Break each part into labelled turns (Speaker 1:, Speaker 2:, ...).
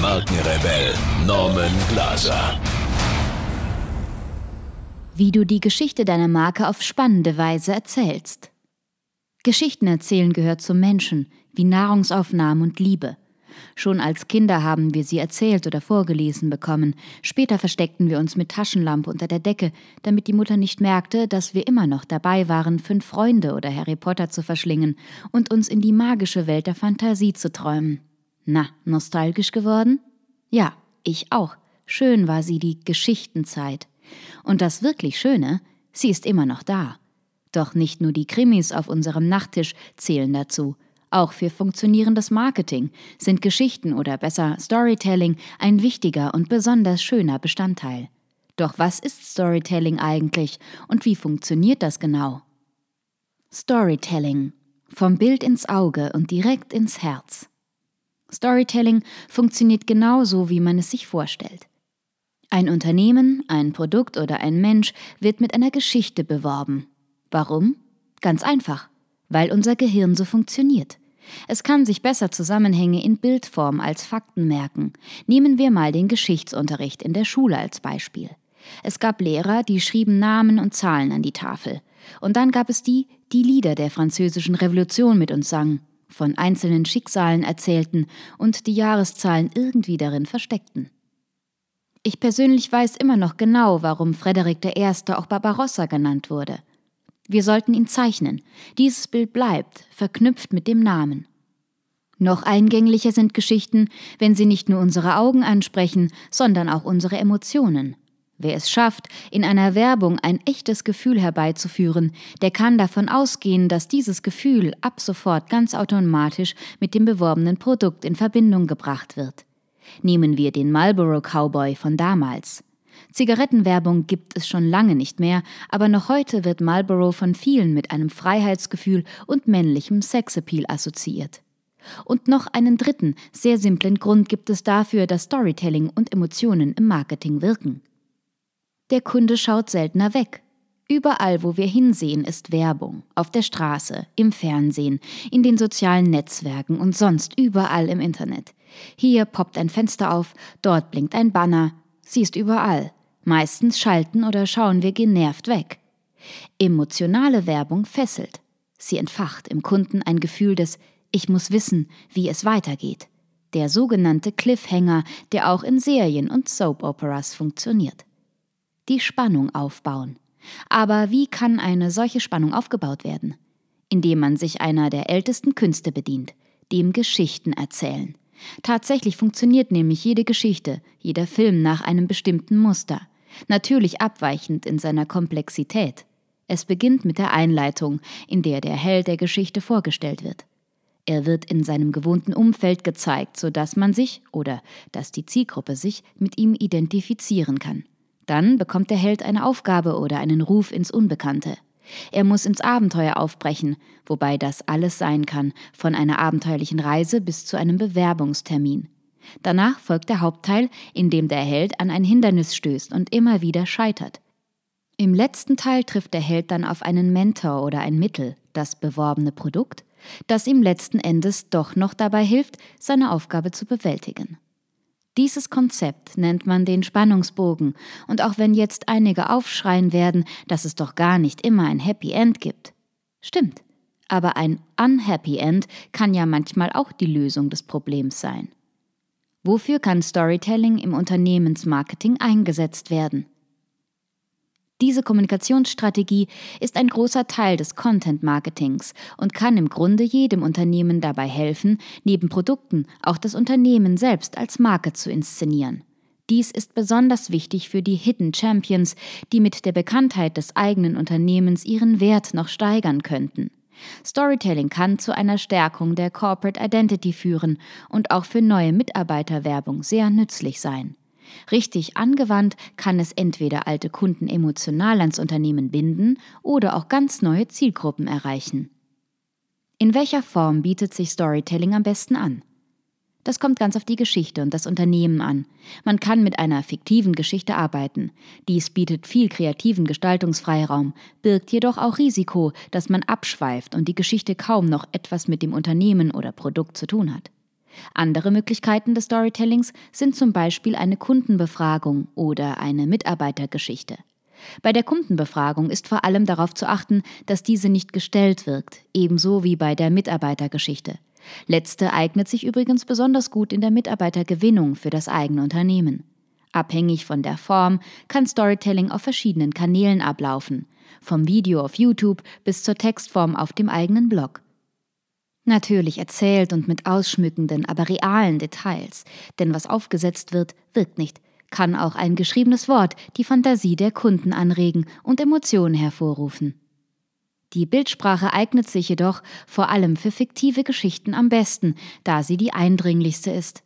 Speaker 1: Markenrebell Norman Glaser.
Speaker 2: Wie du die Geschichte deiner Marke auf spannende Weise erzählst. Geschichten erzählen gehört zum Menschen, wie Nahrungsaufnahme und Liebe. Schon als Kinder haben wir sie erzählt oder vorgelesen bekommen. Später versteckten wir uns mit Taschenlampe unter der Decke, damit die Mutter nicht merkte, dass wir immer noch dabei waren, fünf Freunde oder Harry Potter zu verschlingen und uns in die magische Welt der Fantasie zu träumen. Na, nostalgisch geworden? Ja, ich auch. Schön war sie die Geschichtenzeit. Und das wirklich Schöne, sie ist immer noch da. Doch nicht nur die Krimis auf unserem Nachttisch zählen dazu. Auch für funktionierendes Marketing sind Geschichten oder besser Storytelling ein wichtiger und besonders schöner Bestandteil. Doch was ist Storytelling eigentlich und wie funktioniert das genau? Storytelling. Vom Bild ins Auge und direkt ins Herz. Storytelling funktioniert genauso, wie man es sich vorstellt. Ein Unternehmen, ein Produkt oder ein Mensch wird mit einer Geschichte beworben. Warum? Ganz einfach, weil unser Gehirn so funktioniert. Es kann sich besser Zusammenhänge in Bildform als Fakten merken. Nehmen wir mal den Geschichtsunterricht in der Schule als Beispiel. Es gab Lehrer, die schrieben Namen und Zahlen an die Tafel. Und dann gab es die, die Lieder der französischen Revolution mit uns sangen, von einzelnen Schicksalen erzählten und die Jahreszahlen irgendwie darin versteckten. Ich persönlich weiß immer noch genau, warum Frederik I. auch Barbarossa genannt wurde. Wir sollten ihn zeichnen. Dieses Bild bleibt, verknüpft mit dem Namen. Noch eingänglicher sind Geschichten, wenn sie nicht nur unsere Augen ansprechen, sondern auch unsere Emotionen. Wer es schafft, in einer Werbung ein echtes Gefühl herbeizuführen, der kann davon ausgehen, dass dieses Gefühl ab sofort ganz automatisch mit dem beworbenen Produkt in Verbindung gebracht wird. Nehmen wir den Marlboro Cowboy von damals. Zigarettenwerbung gibt es schon lange nicht mehr, aber noch heute wird Marlboro von vielen mit einem Freiheitsgefühl und männlichem Sexappeal assoziiert. Und noch einen dritten, sehr simplen Grund gibt es dafür, dass Storytelling und Emotionen im Marketing wirken. Der Kunde schaut seltener weg. Überall, wo wir hinsehen, ist Werbung. Auf der Straße, im Fernsehen, in den sozialen Netzwerken und sonst überall im Internet. Hier poppt ein Fenster auf, dort blinkt ein Banner, Sie ist überall. Meistens schalten oder schauen wir genervt weg. Emotionale Werbung fesselt. Sie entfacht im Kunden ein Gefühl des Ich muss wissen, wie es weitergeht. Der sogenannte Cliffhanger, der auch in Serien und Soap-Operas funktioniert. Die Spannung aufbauen. Aber wie kann eine solche Spannung aufgebaut werden? Indem man sich einer der ältesten Künste bedient, dem Geschichten erzählen. Tatsächlich funktioniert nämlich jede Geschichte, jeder Film nach einem bestimmten Muster, natürlich abweichend in seiner Komplexität. Es beginnt mit der Einleitung, in der der Held der Geschichte vorgestellt wird. Er wird in seinem gewohnten Umfeld gezeigt, sodass man sich oder dass die Zielgruppe sich mit ihm identifizieren kann. Dann bekommt der Held eine Aufgabe oder einen Ruf ins Unbekannte. Er muss ins Abenteuer aufbrechen, wobei das alles sein kann, von einer abenteuerlichen Reise bis zu einem Bewerbungstermin. Danach folgt der Hauptteil, in dem der Held an ein Hindernis stößt und immer wieder scheitert. Im letzten Teil trifft der Held dann auf einen Mentor oder ein Mittel, das beworbene Produkt, das ihm letzten Endes doch noch dabei hilft, seine Aufgabe zu bewältigen. Dieses Konzept nennt man den Spannungsbogen, und auch wenn jetzt einige aufschreien werden, dass es doch gar nicht immer ein Happy End gibt. Stimmt, aber ein Unhappy End kann ja manchmal auch die Lösung des Problems sein. Wofür kann Storytelling im Unternehmensmarketing eingesetzt werden? Diese Kommunikationsstrategie ist ein großer Teil des Content Marketings und kann im Grunde jedem Unternehmen dabei helfen, neben Produkten auch das Unternehmen selbst als Marke zu inszenieren. Dies ist besonders wichtig für die Hidden Champions, die mit der Bekanntheit des eigenen Unternehmens ihren Wert noch steigern könnten. Storytelling kann zu einer Stärkung der Corporate Identity führen und auch für neue Mitarbeiterwerbung sehr nützlich sein. Richtig angewandt kann es entweder alte Kunden emotional ans Unternehmen binden oder auch ganz neue Zielgruppen erreichen. In welcher Form bietet sich Storytelling am besten an? Das kommt ganz auf die Geschichte und das Unternehmen an. Man kann mit einer fiktiven Geschichte arbeiten. Dies bietet viel kreativen Gestaltungsfreiraum, birgt jedoch auch Risiko, dass man abschweift und die Geschichte kaum noch etwas mit dem Unternehmen oder Produkt zu tun hat. Andere Möglichkeiten des Storytellings sind zum Beispiel eine Kundenbefragung oder eine Mitarbeitergeschichte. Bei der Kundenbefragung ist vor allem darauf zu achten, dass diese nicht gestellt wirkt, ebenso wie bei der Mitarbeitergeschichte. Letzte eignet sich übrigens besonders gut in der Mitarbeitergewinnung für das eigene Unternehmen. Abhängig von der Form kann Storytelling auf verschiedenen Kanälen ablaufen, vom Video auf YouTube bis zur Textform auf dem eigenen Blog. Natürlich erzählt und mit ausschmückenden, aber realen Details, denn was aufgesetzt wird, wirkt nicht, kann auch ein geschriebenes Wort die Fantasie der Kunden anregen und Emotionen hervorrufen. Die Bildsprache eignet sich jedoch vor allem für fiktive Geschichten am besten, da sie die eindringlichste ist.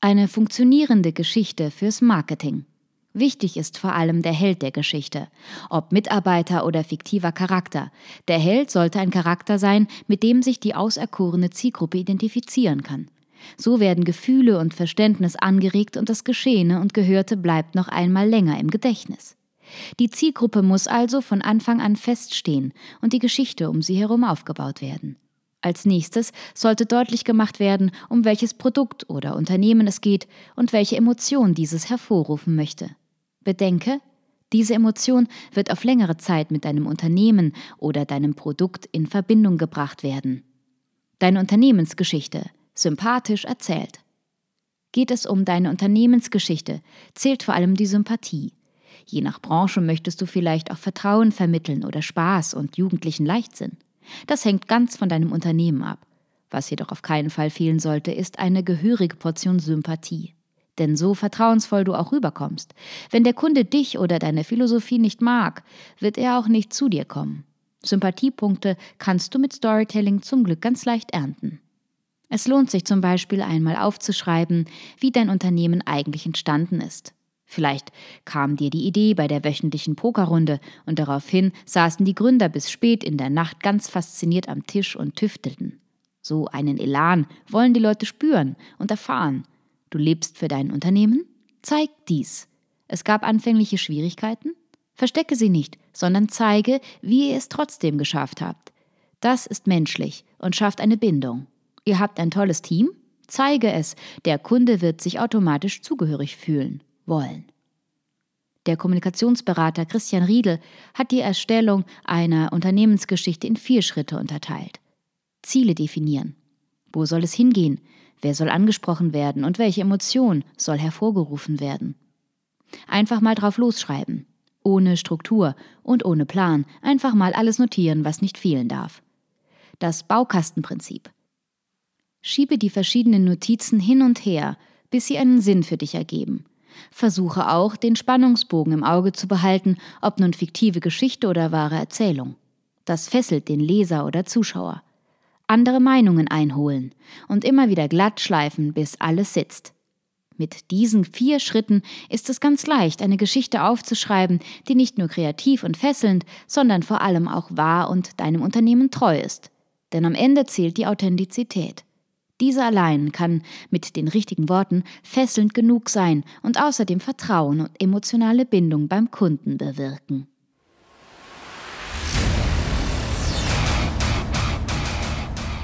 Speaker 2: Eine funktionierende Geschichte fürs Marketing. Wichtig ist vor allem der Held der Geschichte, ob Mitarbeiter oder fiktiver Charakter. Der Held sollte ein Charakter sein, mit dem sich die auserkorene Zielgruppe identifizieren kann. So werden Gefühle und Verständnis angeregt und das Geschehene und Gehörte bleibt noch einmal länger im Gedächtnis. Die Zielgruppe muss also von Anfang an feststehen und die Geschichte um sie herum aufgebaut werden. Als nächstes sollte deutlich gemacht werden, um welches Produkt oder Unternehmen es geht und welche Emotion dieses hervorrufen möchte. Bedenke, diese Emotion wird auf längere Zeit mit deinem Unternehmen oder deinem Produkt in Verbindung gebracht werden. Deine Unternehmensgeschichte, sympathisch erzählt. Geht es um deine Unternehmensgeschichte, zählt vor allem die Sympathie. Je nach Branche möchtest du vielleicht auch Vertrauen vermitteln oder Spaß und jugendlichen Leichtsinn. Das hängt ganz von deinem Unternehmen ab. Was jedoch auf keinen Fall fehlen sollte, ist eine gehörige Portion Sympathie. Denn so vertrauensvoll du auch rüberkommst, wenn der Kunde dich oder deine Philosophie nicht mag, wird er auch nicht zu dir kommen. Sympathiepunkte kannst du mit Storytelling zum Glück ganz leicht ernten. Es lohnt sich zum Beispiel einmal aufzuschreiben, wie dein Unternehmen eigentlich entstanden ist. Vielleicht kam dir die Idee bei der wöchentlichen Pokerrunde und daraufhin saßen die Gründer bis spät in der Nacht ganz fasziniert am Tisch und tüftelten. So einen Elan wollen die Leute spüren und erfahren. Du lebst für dein Unternehmen? Zeig dies. Es gab anfängliche Schwierigkeiten? Verstecke sie nicht, sondern zeige, wie ihr es trotzdem geschafft habt. Das ist menschlich und schafft eine Bindung. Ihr habt ein tolles Team? Zeige es. Der Kunde wird sich automatisch zugehörig fühlen wollen. Der Kommunikationsberater Christian Riedel hat die Erstellung einer Unternehmensgeschichte in vier Schritte unterteilt. Ziele definieren. Wo soll es hingehen? Wer soll angesprochen werden und welche Emotion soll hervorgerufen werden? Einfach mal drauf losschreiben. Ohne Struktur und ohne Plan. Einfach mal alles notieren, was nicht fehlen darf. Das Baukastenprinzip. Schiebe die verschiedenen Notizen hin und her, bis sie einen Sinn für dich ergeben. Versuche auch, den Spannungsbogen im Auge zu behalten, ob nun fiktive Geschichte oder wahre Erzählung. Das fesselt den Leser oder Zuschauer. Andere Meinungen einholen und immer wieder glatt schleifen, bis alles sitzt. Mit diesen vier Schritten ist es ganz leicht, eine Geschichte aufzuschreiben, die nicht nur kreativ und fesselnd, sondern vor allem auch wahr und deinem Unternehmen treu ist. Denn am Ende zählt die Authentizität. Diese allein kann mit den richtigen Worten fesselnd genug sein und außerdem Vertrauen und emotionale Bindung beim Kunden bewirken.